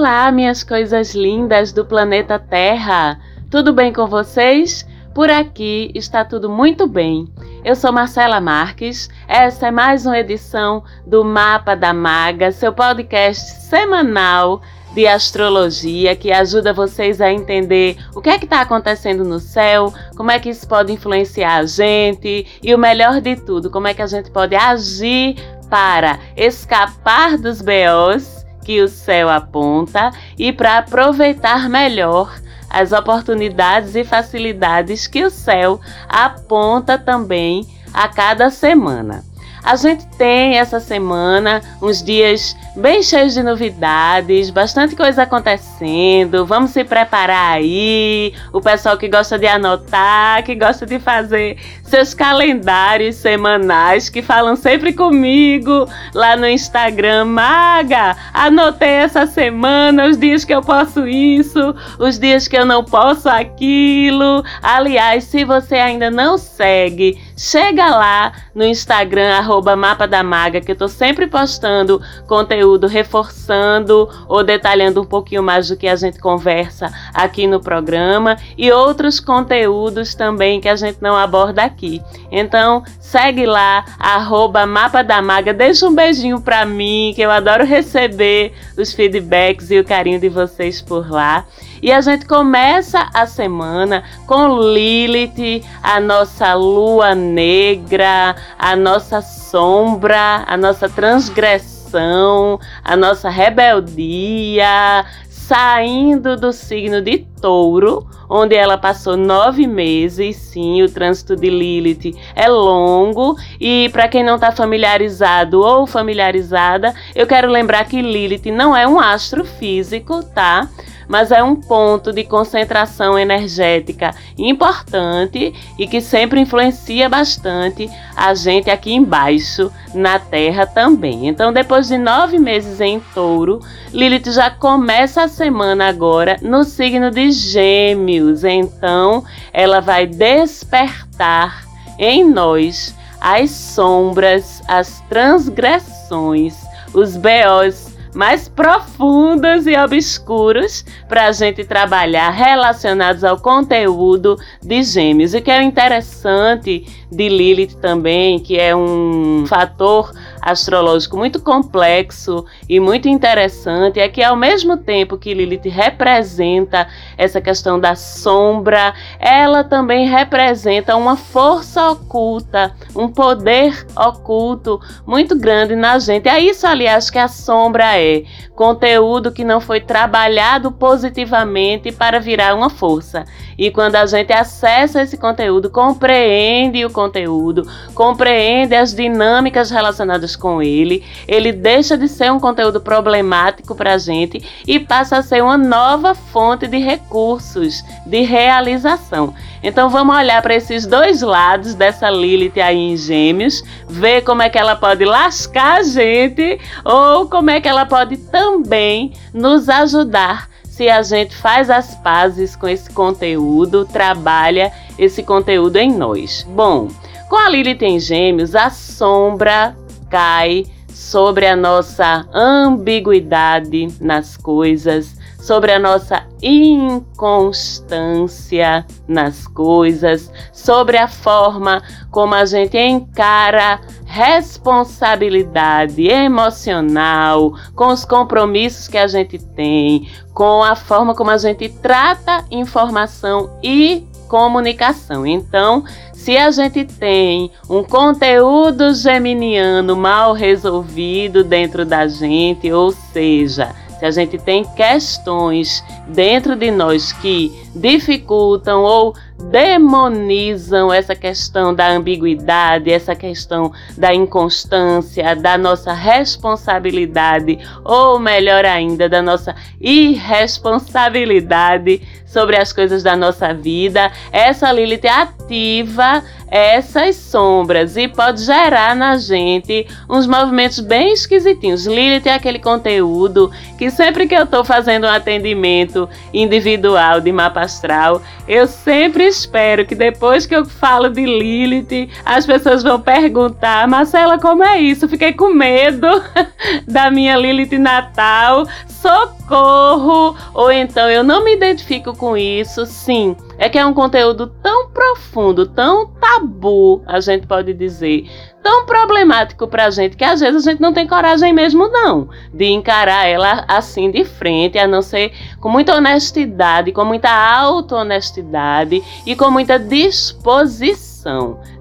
Olá, minhas coisas lindas do planeta Terra! Tudo bem com vocês? Por aqui está tudo muito bem. Eu sou Marcela Marques. Essa é mais uma edição do Mapa da Maga, seu podcast semanal de astrologia que ajuda vocês a entender o que é que está acontecendo no céu, como é que isso pode influenciar a gente e o melhor de tudo, como é que a gente pode agir para escapar dos BOs que o céu aponta e para aproveitar melhor as oportunidades e facilidades que o céu aponta também a cada semana. A gente tem essa semana uns dias bem cheios de novidades, bastante coisa acontecendo. Vamos se preparar aí. O pessoal que gosta de anotar, que gosta de fazer seus calendários semanais, que falam sempre comigo lá no Instagram. Maga, anotei essa semana os dias que eu posso isso, os dias que eu não posso aquilo. Aliás, se você ainda não segue, chega lá no Instagram, arroba Mapa da Maga, que eu tô sempre postando conteúdo reforçando ou detalhando um pouquinho mais do que a gente conversa aqui no programa e outros conteúdos também que a gente não aborda aqui. Então, segue lá, arroba Mapa da Maga, deixa um beijinho pra mim, que eu adoro receber os feedbacks e o carinho de vocês por lá. E a gente começa a semana com Lilith, a nossa lua negra, a nossa sombra, a nossa transgressão, a nossa rebeldia, saindo do signo de Touro, onde ela passou nove meses. Sim, o trânsito de Lilith é longo e para quem não está familiarizado ou familiarizada, eu quero lembrar que Lilith não é um astro físico, tá? Mas é um ponto de concentração energética importante e que sempre influencia bastante a gente aqui embaixo, na Terra também. Então, depois de nove meses em touro, Lilith já começa a semana agora no signo de Gêmeos. Então, ela vai despertar em nós as sombras, as transgressões, os BOs mais profundos e obscuros para a gente trabalhar relacionados ao conteúdo de Gêmeos. E que é interessante de Lilith também, que é um fator astrológico muito complexo e muito interessante, é que ao mesmo tempo que Lilith representa essa questão da sombra, ela também representa uma força oculta, um poder oculto muito grande na gente. É isso, aliás, que a sombra é conteúdo que não foi trabalhado positivamente para virar uma força. E quando a gente acessa esse conteúdo, compreende o conteúdo, compreende as dinâmicas relacionadas com ele, ele deixa de ser um conteúdo problemático para a gente e passa a ser uma nova fonte de recursos, de realização. Então vamos olhar para esses dois lados dessa Lilith aí em Gêmeos, ver como é que ela pode lascar a gente ou como é que ela pode também nos ajudar se a gente faz as pazes com esse conteúdo, trabalha esse conteúdo em nós. Bom, com a Lilith em Gêmeos, a sombra cai sobre a nossa ambiguidade nas coisas, sobre a nossa inconstância nas coisas, sobre a forma como a gente encara responsabilidade emocional, com os compromissos que a gente tem, com a forma como a gente trata informação e comunicação. Então, se a gente tem um conteúdo geminiano mal resolvido dentro da gente, ou seja, se a gente tem questões dentro de nós que dificultam ou demonizam essa questão da ambiguidade, essa questão da inconstância, da nossa responsabilidade, ou melhor ainda, da nossa irresponsabilidade sobre as coisas da nossa vida. Essa Lilith ativa essas sombras e pode gerar na gente uns movimentos bem esquisitinhos. Lilith é aquele conteúdo que sempre que eu estou fazendo um atendimento individual de mapa astral, eu sempre espero que depois que eu falo de Lilith, as pessoas vão perguntar: Marcela, como é isso? Fiquei com medo da minha Lilith natal. Socorro! Socorro, ou então eu não me identifico com isso, sim. É que é um conteúdo tão profundo, tão tabu, a gente pode dizer, tão problemático pra gente que às vezes a gente não tem coragem mesmo não de encarar ela assim de frente, a não ser com muita honestidade, com muita auto-honestidade e com muita disposição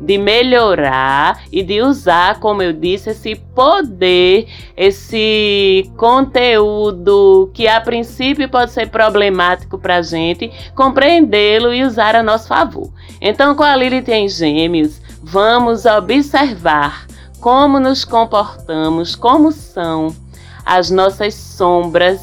de melhorar e de usar, como eu disse, esse poder, esse conteúdo que a princípio pode ser problemático para a gente, compreendê-lo e usar a nosso favor. Então, com a Lilith em Gêmeos, vamos observar como nos comportamos, como são as nossas sombras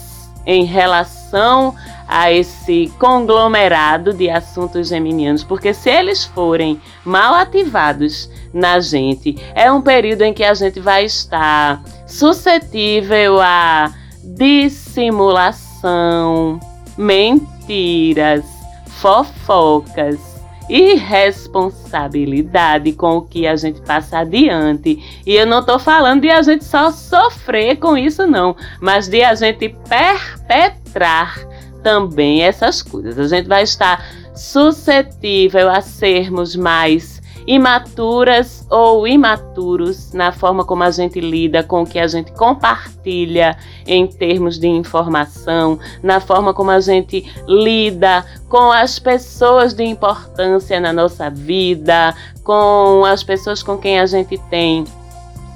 em relação a esse conglomerado de assuntos geminianos, porque se eles forem mal ativados na gente, é um período em que a gente vai estar suscetível a dissimulação, mentiras, fofocas, irresponsabilidade com o que a gente passa adiante. E eu não estou falando de a gente só sofrer com isso, não, mas de a gente perpetrar também essas coisas. A gente vai estar suscetível a sermos mais imaturas ou imaturos na forma como a gente lida com o que a gente compartilha em termos de informação, na forma como a gente lida com as pessoas de importância na nossa vida, com as pessoas com quem a gente tem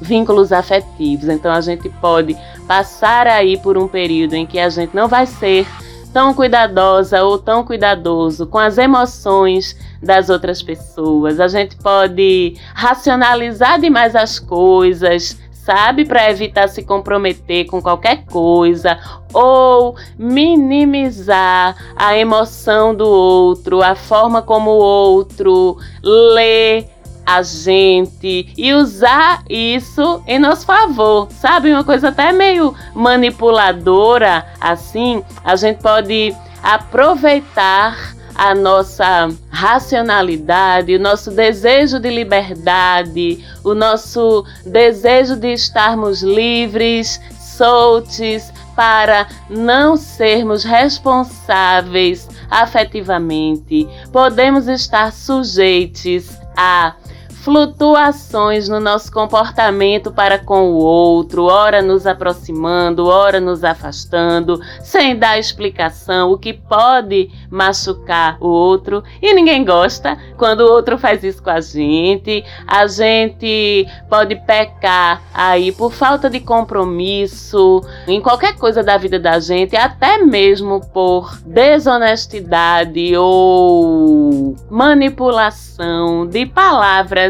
vínculos afetivos. Então a gente pode passar aí por um período em que a gente não vai ser tão cuidadosa ou tão cuidadoso com as emoções das outras pessoas. A gente pode racionalizar demais as coisas, sabe, para evitar se comprometer com qualquer coisa ou minimizar a emoção do outro, a forma como o outro lê a gente e usar isso em nosso favor, sabe? Uma coisa até meio manipuladora, assim, a gente pode aproveitar a nossa racionalidade, o nosso desejo de liberdade, o nosso desejo de estarmos livres, soltos, para não sermos responsáveis afetivamente. Podemos estar sujeitos a flutuações no nosso comportamento para com o outro, ora nos aproximando, ora nos afastando, sem dar explicação, o que pode machucar o outro. E ninguém gosta quando o outro faz isso com a gente. A gente pode pecar aí por falta de compromisso em qualquer coisa da vida da gente, até mesmo por desonestidade ou manipulação de palavras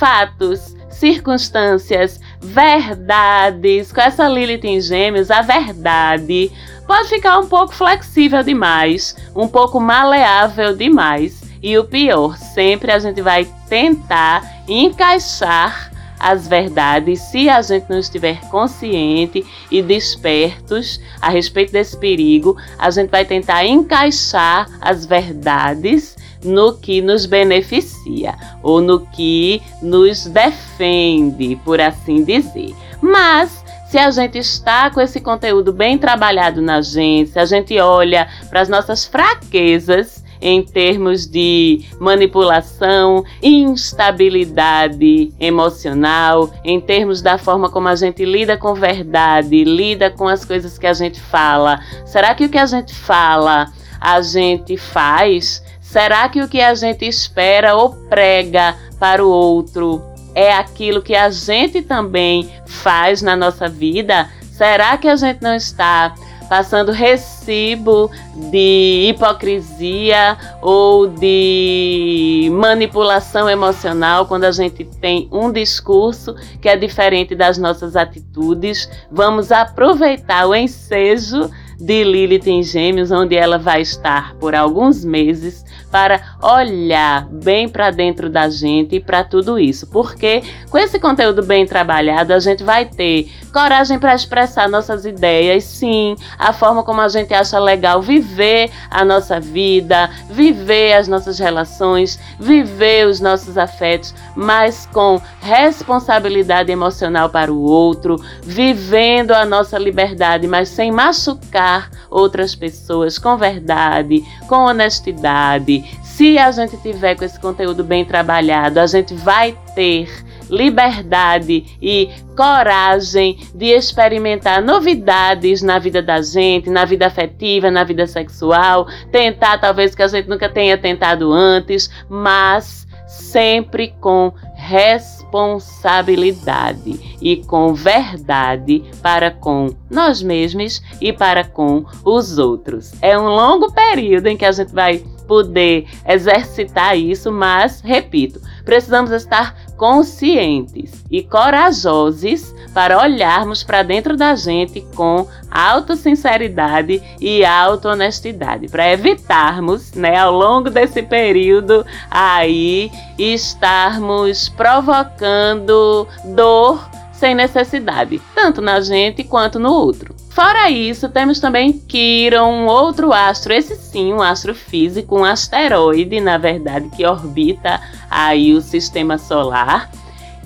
fatos, circunstâncias, verdades. Com essa Lilith em Gêmeos, a verdade pode ficar um pouco flexível demais, um pouco maleável demais. E o pior, sempre a gente vai tentar encaixar as verdades se a gente não estiver consciente e despertos a respeito desse perigo. A gente vai tentar encaixar as verdades no que nos beneficia ou no que nos defende, por assim dizer. Mas se a gente está com esse conteúdo bem trabalhado na se a gente olha para as nossas fraquezas em termos de manipulação, instabilidade emocional, em termos da forma como a gente lida com verdade, lida com as coisas que a gente fala. Será que o que a gente fala a gente faz? Será que o que a gente espera ou prega para o outro é aquilo que a gente também faz na nossa vida? Será que a gente não está passando recibo de hipocrisia ou de manipulação emocional quando a gente tem um discurso que é diferente das nossas atitudes? Vamos aproveitar o ensejo de Lilith em Gêmeos, onde ela vai estar por alguns meses para olhar bem para dentro da gente e para tudo isso. Porque com esse conteúdo bem trabalhado, a gente vai ter coragem para expressar nossas ideias, sim, a forma como a gente acha legal viver a nossa vida, viver as nossas relações, viver os nossos afetos, mas com responsabilidade emocional para o outro, vivendo a nossa liberdade, mas sem machucar tratar outras pessoas com verdade, com honestidade. Se a gente tiver com esse conteúdo bem trabalhado, a gente vai ter liberdade e coragem de experimentar novidades na vida da gente, na vida afetiva, na vida sexual, tentar talvez que a gente nunca tenha tentado antes, mas sempre com responsabilidade e com verdade para com nós mesmos e para com os outros. É um longo período em que a gente vai poder exercitar isso, mas, repito, precisamos estar conscientes e corajosos para olharmos para dentro da gente com autossinceridade e auto-honestidade, para evitarmos, né, ao longo desse período aí, estarmos provocando dor sem necessidade, tanto na gente quanto no outro. Fora isso, temos também Quiron, um outro astro, esse sim, um astro físico, um asteroide, na verdade, que orbita aí o sistema solar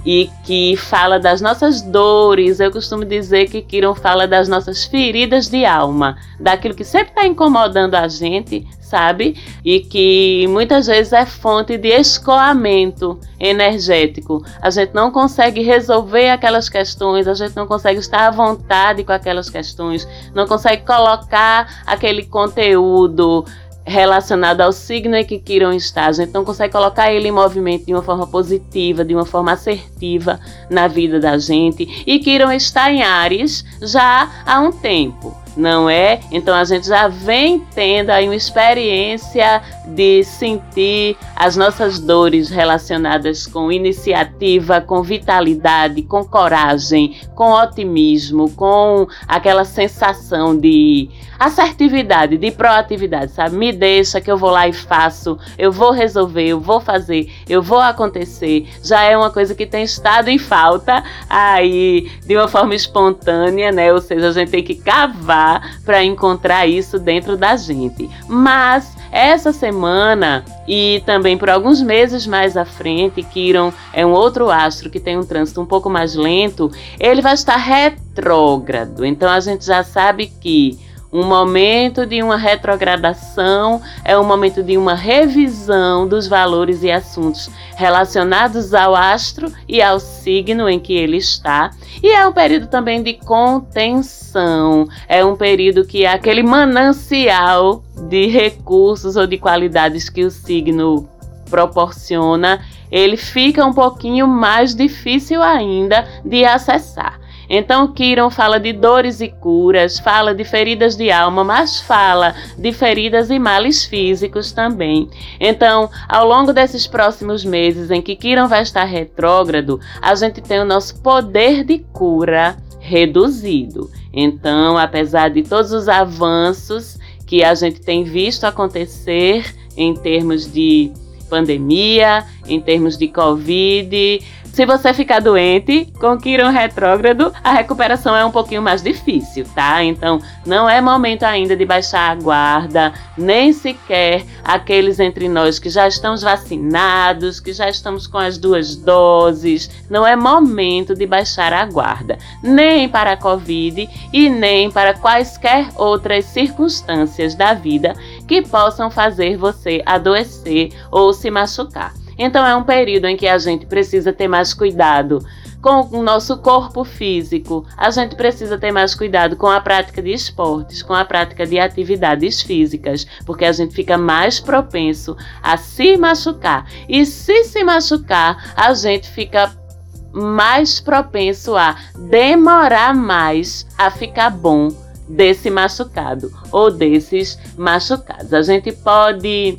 e que fala das nossas dores. Eu costumo dizer que Kiron fala das nossas feridas de alma, daquilo que sempre está incomodando a gente, sabe? E que muitas vezes é fonte de escoamento energético. A gente não consegue resolver aquelas questões, a gente não consegue estar à vontade com aquelas questões, não consegue colocar aquele conteúdo relacionado ao signo em que Quiron está. A gente não consegue colocar ele em movimento de uma forma positiva, de uma forma assertiva na vida da gente. E Quiron está em Ares já há um tempo não é? Então a gente já vem tendo aí uma experiência de sentir as nossas dores relacionadas com iniciativa, com vitalidade, com coragem, com otimismo, com aquela sensação de assertividade, de proatividade, sabe? Me deixa que eu vou lá e faço, eu vou resolver, eu vou fazer, eu vou acontecer. Já é uma coisa que tem estado em falta aí de uma forma espontânea, né? Ou seja, a gente tem que cavar para encontrar isso dentro da gente. Mas essa semana e também por alguns meses mais à frente, Quiron é um outro astro que tem um trânsito um pouco mais lento, ele vai estar retrógrado. Então a gente já sabe que um momento de uma retrogradação é um momento de uma revisão dos valores e assuntos relacionados ao astro e ao signo em que ele está. E é um período também de contenção, é um período que é aquele manancial de recursos ou de qualidades que o signo proporciona, ele fica um pouquinho mais difícil ainda de acessar. Então, Kiron fala de dores e curas, fala de feridas de alma, mas fala de feridas e males físicos também. Então, ao longo desses próximos meses em que Kiron vai estar retrógrado, a gente tem o nosso poder de cura reduzido. Então, apesar de todos os avanços que a gente tem visto acontecer em termos de pandemia, em termos de Covid, se você ficar doente com Quirón retrógrado, a recuperação é um pouquinho mais difícil, tá? Então, não é momento ainda de baixar a guarda, nem sequer aqueles entre nós que já estamos vacinados, que já estamos com as duas doses. Não é momento de baixar a guarda, nem para a Covid e nem para quaisquer outras circunstâncias da vida que possam fazer você adoecer ou se machucar. Então é um período em que a gente precisa ter mais cuidado com o nosso corpo físico. A gente precisa ter mais cuidado com a prática de esportes, com a prática de atividades físicas, porque a gente fica mais propenso a se machucar. E se se machucar, a gente fica mais propenso a demorar mais a ficar bom desse machucado ou desses machucados. A gente pode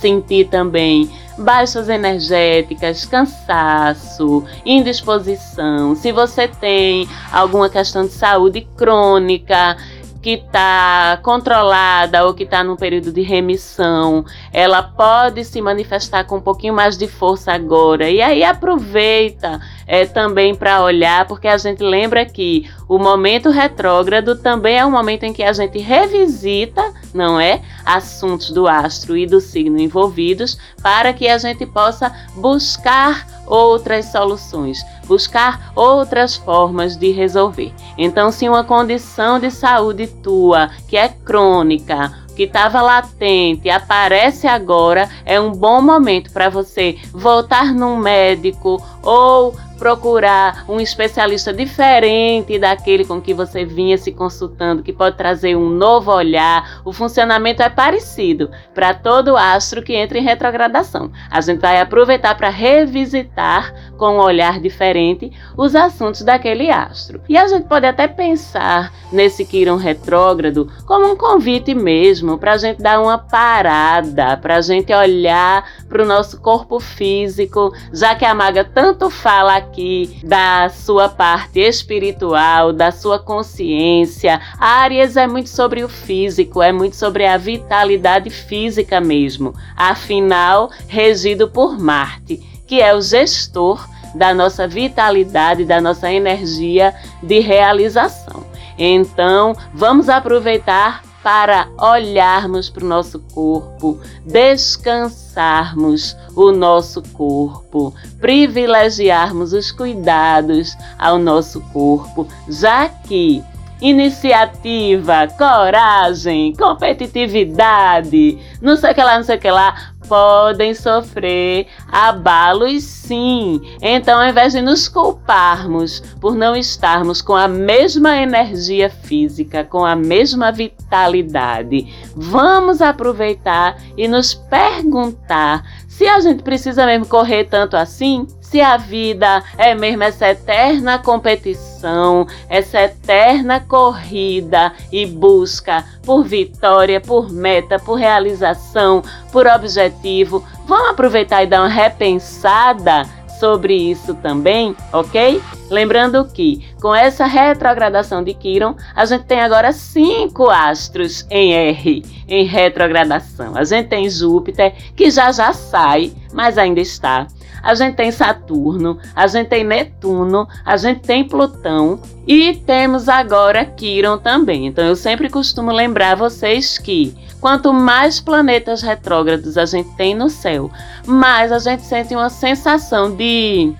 sentir também baixas energéticas, cansaço, indisposição. Se você tem alguma questão de saúde crônica, que está controlada ou que está num período de remissão, ela pode se manifestar com um pouquinho mais de força agora. E aí aproveita é, também para olhar, porque a gente lembra que o momento retrógrado também é um momento em que a gente revisita, não é, assuntos do astro e do signo envolvidos, para que a gente possa buscar outras soluções, buscar outras formas de resolver. Então, se uma condição de saúde tua que é crônica, que estava latente aparece agora, é um bom momento para você voltar num médico ou procurar um especialista diferente daquele com que você vinha se consultando, que pode trazer um novo olhar. O funcionamento é parecido para todo astro que entra em retrogradação. A gente vai aproveitar para revisitar com um olhar diferente os assuntos daquele astro. E a gente pode até pensar nesse Quiron retrógrado como um convite mesmo para a gente dar uma parada, para a gente olhar para o nosso corpo físico, já que a maga tanto fala aqui aqui da sua parte espiritual, da sua consciência. Áries é muito sobre o físico, é muito sobre a vitalidade física mesmo. Afinal, regido por Marte, que é o gestor da nossa vitalidade, da nossa energia de realização. Então, vamos aproveitar para olharmos para o nosso corpo, descansarmos o nosso corpo, privilegiarmos os cuidados ao nosso corpo, já que iniciativa, coragem, competitividade, não sei o que lá, não sei o que lá, podem sofrer abalos sim. Então, ao invés de nos culparmos por não estarmos com a mesma energia física, com a mesma vitalidade, vamos aproveitar e nos perguntar se a gente precisa mesmo correr tanto assim, se a vida é mesmo essa eterna competição, essa eterna corrida e busca por vitória, por meta, por realização, por objetivo, vamos aproveitar e dar uma repensada sobre isso também, ok? Lembrando que com essa retrogradação de Quiron, a gente tem agora cinco astros em R, em retrogradação. A gente tem Júpiter, que já já sai, mas ainda está a gente tem Saturno, a gente tem Netuno, a gente tem Plutão e temos agora Quiron também. Então eu sempre costumo lembrar vocês que quanto mais planetas retrógrados a gente tem no céu, mais a gente sente uma sensação de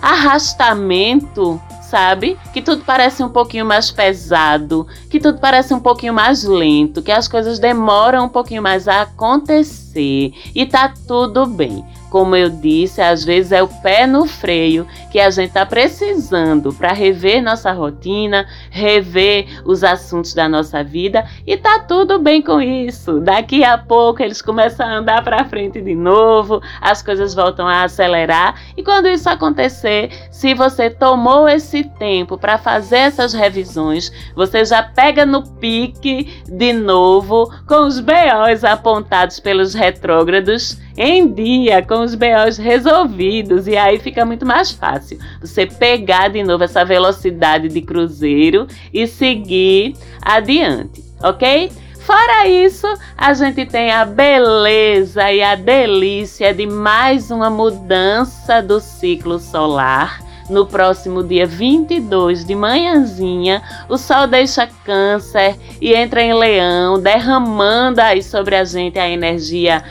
arrastamento sabe? Que tudo parece um pouquinho mais pesado, que tudo parece um pouquinho mais lento, que as coisas demoram um pouquinho mais a acontecer e tá tudo bem. Como eu disse, às vezes é o pé no freio que a gente está precisando para rever nossa rotina, rever os assuntos da nossa vida e tá tudo bem com isso. Daqui a pouco eles começam a andar para frente de novo, as coisas voltam a acelerar e quando isso acontecer, se você tomou esse tempo para fazer essas revisões, você já pega no pique de novo com os BOs apontados pelos retrógrados em dia, com os BOs resolvidos, e aí fica muito mais fácil você pegar de novo essa velocidade de cruzeiro e seguir adiante, ok? Fora isso, a gente tem a beleza e a delícia de mais uma mudança do ciclo solar. No próximo dia 22 de manhãzinha, o Sol deixa Câncer e entra em Leão, derramando aí sobre a gente a energia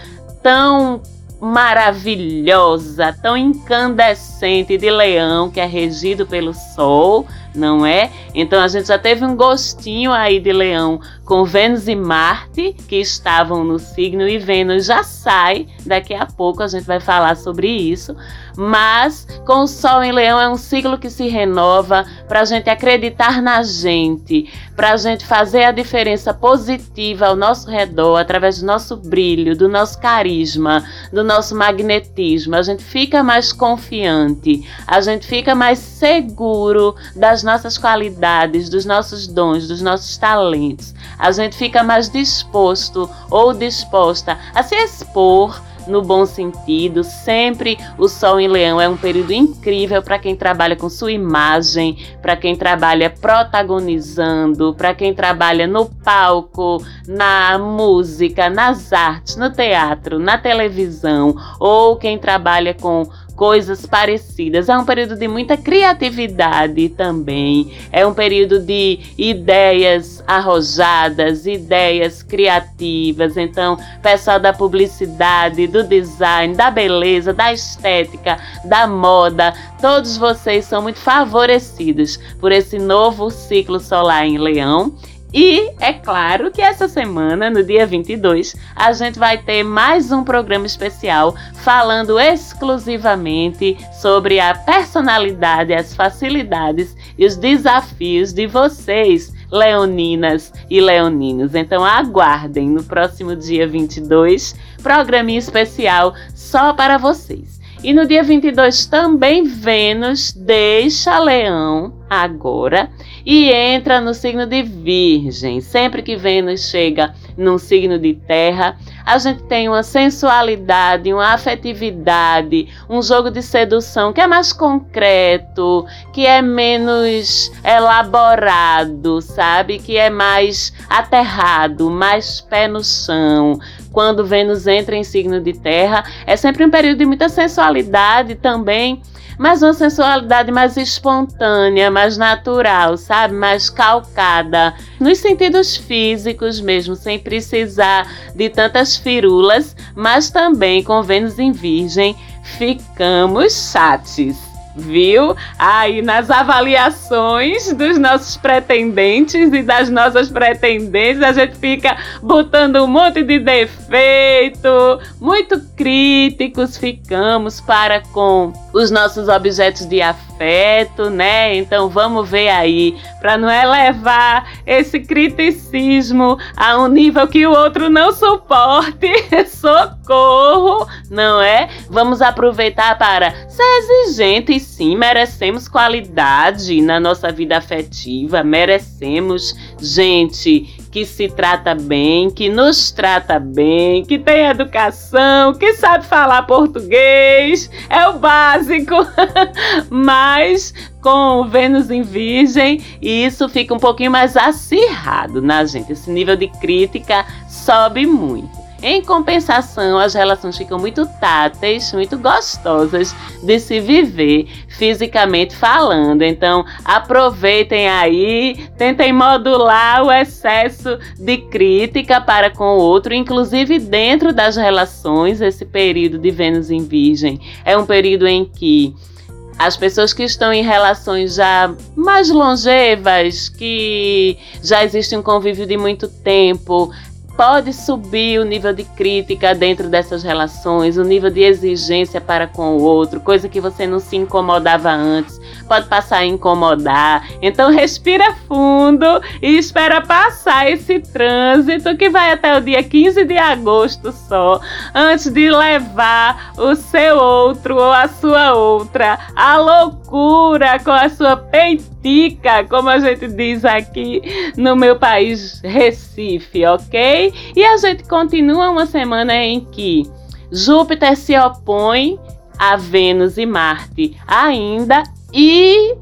tão maravilhosa, tão incandescente de leão, que é regido pelo sol, não é? Então a gente já teve um gostinho aí de leão com Vênus e Marte, que estavam no signo, e Vênus já sai, daqui a pouco a gente vai falar sobre isso. Mas com o Sol em Leão é um ciclo que se renova para a gente acreditar na gente, para a gente fazer a diferença positiva ao nosso redor, através do nosso brilho, do nosso carisma, do nosso magnetismo. A gente fica mais confiante, a gente fica mais seguro das nossas qualidades, dos nossos dons, dos nossos talentos a gente fica mais disposto ou disposta a se expor no bom sentido. Sempre o Sol em Leão é um período incrível para quem trabalha com sua imagem, para quem trabalha protagonizando, para quem trabalha no palco, na música, nas artes, no teatro, na televisão, ou quem trabalha com coisas parecidas. É um período de muita criatividade também. É um período de ideias arrojadas, ideias criativas. Então, pessoal da publicidade, do design, da beleza, da estética, da moda, todos vocês são muito favorecidos por esse novo ciclo solar em Leão e é claro que essa semana, no dia 22, a gente vai ter mais um programa especial falando exclusivamente sobre a personalidade, as facilidades e os desafios de vocês, leoninas e leoninos. Então aguardem no próximo dia 22, programinha especial só para vocês. E no dia 22 também Vênus deixa Leão agora e entra no signo de Virgem. Sempre que Vênus chega num signo de terra, a gente tem uma sensualidade, uma afetividade, um jogo de sedução que é mais concreto, que é menos elaborado, sabe? Que é mais aterrado, mais pé no chão, quando Vênus entra em signo de terra, é sempre um período de muita sensualidade também, mas uma sensualidade mais espontânea, mais natural, sabe? Mais calcada, nos sentidos físicos mesmo, sem precisar de tantas firulas, mas também com Vênus em Virgem, ficamos chates viu? Aí nas avaliações dos nossos pretendentes e das nossas pretendentes, a gente fica botando um monte de defeito, muito críticos ficamos para com os nossos objetos de afeto, né? Então vamos ver aí, para não elevar esse criticismo a um nível que o outro não suporte. Socorro, não é? Vamos aproveitar para ser exigentes sim, merecemos qualidade na nossa vida afetiva, merecemos gente que se trata bem, que nos trata bem, que tem educação, que sabe falar português, é o básico. Mas com Vênus em Virgem, isso fica um pouquinho mais acirrado na gente. Esse nível de crítica sobe muito. Em compensação, as relações ficam muito táteis, muito gostosas de se viver fisicamente falando. Então, aproveitem aí, tentem modular o excesso de crítica para com o outro, inclusive dentro das relações. Esse período de Vênus em Virgem é um período em que as pessoas que estão em relações já mais longevas, que já existe um convívio de muito tempo, pode subir o nível de crítica dentro dessas relações, o nível de exigência para com o outro, coisa que você não se incomodava antes, pode passar a incomodar. Então respira fundo e espera passar esse trânsito que vai até o dia 15 de agosto só, antes de levar o seu outro ou a sua outra à loucura com a sua peitinha como a gente diz aqui no meu país, Recife, ok? E a gente continua uma semana em que Júpiter se opõe a Vênus e Marte ainda e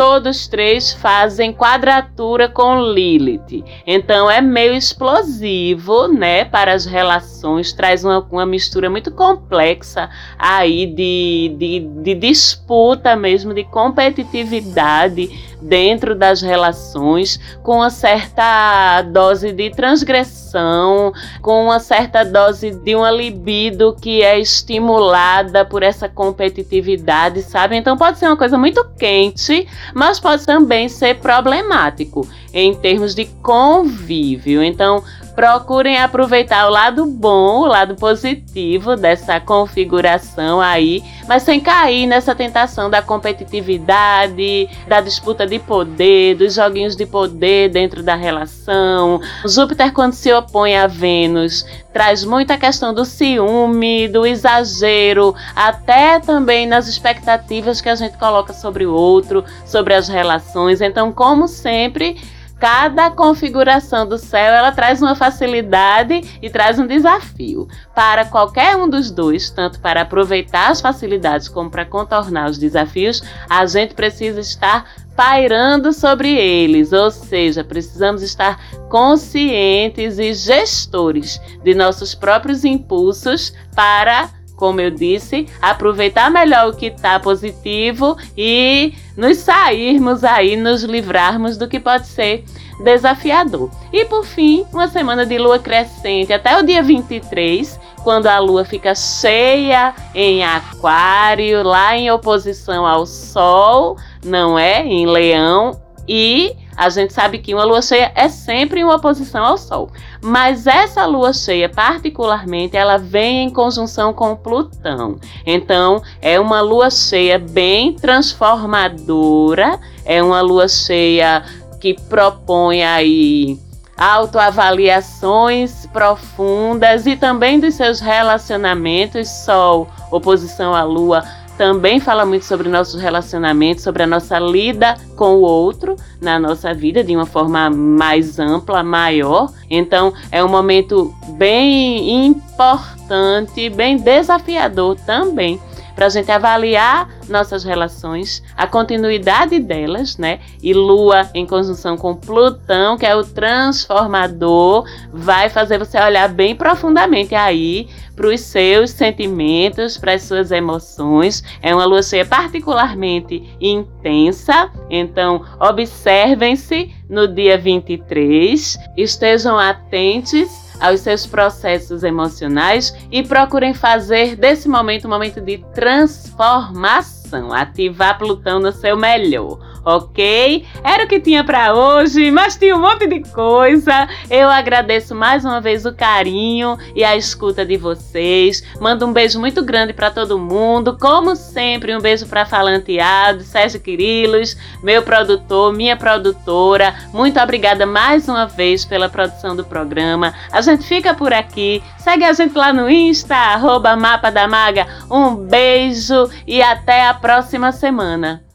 todos três fazem quadratura com Lilith. Então é meio explosivo, né, para as relações, traz uma, uma mistura muito complexa aí de, de, de disputa mesmo, de competitividade dentro das relações, com uma certa dose de transgressão, com uma certa dose de uma libido que é estimulada por essa competitividade, sabe? Então pode ser uma coisa muito quente, mas pode também ser problemático em termos de convívio. Então, procurem aproveitar o lado bom, o lado positivo dessa configuração aí, mas sem cair nessa tentação da competitividade, da disputa de poder, dos joguinhos de poder dentro da relação. Júpiter, quando se opõe a Vênus, traz muita questão do ciúme, do exagero, até também nas expectativas que a gente coloca sobre o outro, sobre as relações. Então, como sempre, Cada configuração do céu ela traz uma facilidade e traz um desafio para qualquer um dos dois, tanto para aproveitar as facilidades como para contornar os desafios. A gente precisa estar pairando sobre eles, ou seja, precisamos estar conscientes e gestores de nossos próprios impulsos para como eu disse, aproveitar melhor o que está positivo e nos sairmos aí, nos livrarmos do que pode ser desafiador. E por fim, uma semana de lua crescente até o dia 23, quando a lua fica cheia em Aquário, lá em oposição ao Sol, não é? Em Leão e a gente sabe que uma lua cheia é sempre em oposição ao Sol. Mas essa lua cheia, particularmente, ela vem em conjunção com Plutão. Então, é uma lua cheia bem transformadora, é uma lua cheia que propõe aí autoavaliações profundas e também dos seus relacionamentos, Sol, oposição à Lua, também fala muito sobre nossos relacionamentos, sobre a nossa lida com o outro na nossa vida de uma forma mais ampla, maior. Então, é um momento bem importante, bem desafiador também para a gente avaliar nossas relações, a continuidade delas, né? E Lua em conjunção com Plutão, que é o transformador, vai fazer você olhar bem profundamente aí para os seus sentimentos, para as suas emoções. É uma lua cheia particularmente intensa, então observem-se no dia 23, estejam atentos aos seus processos emocionais e procurem fazer desse momento um momento de transformação, ativar Plutão no seu melhor ok? Era o que tinha para hoje, mas tinha um monte de coisa. Eu agradeço mais uma vez o carinho e a escuta de vocês. Mando um beijo muito grande para todo mundo. Como sempre, um beijo para Falanteado, Sérgio Quirilos, meu produtor, minha produtora. Muito obrigada mais uma vez pela produção do programa. A gente fica por aqui. Segue a gente lá no Insta, arroba Mapa da Maga. Um beijo e até a próxima semana.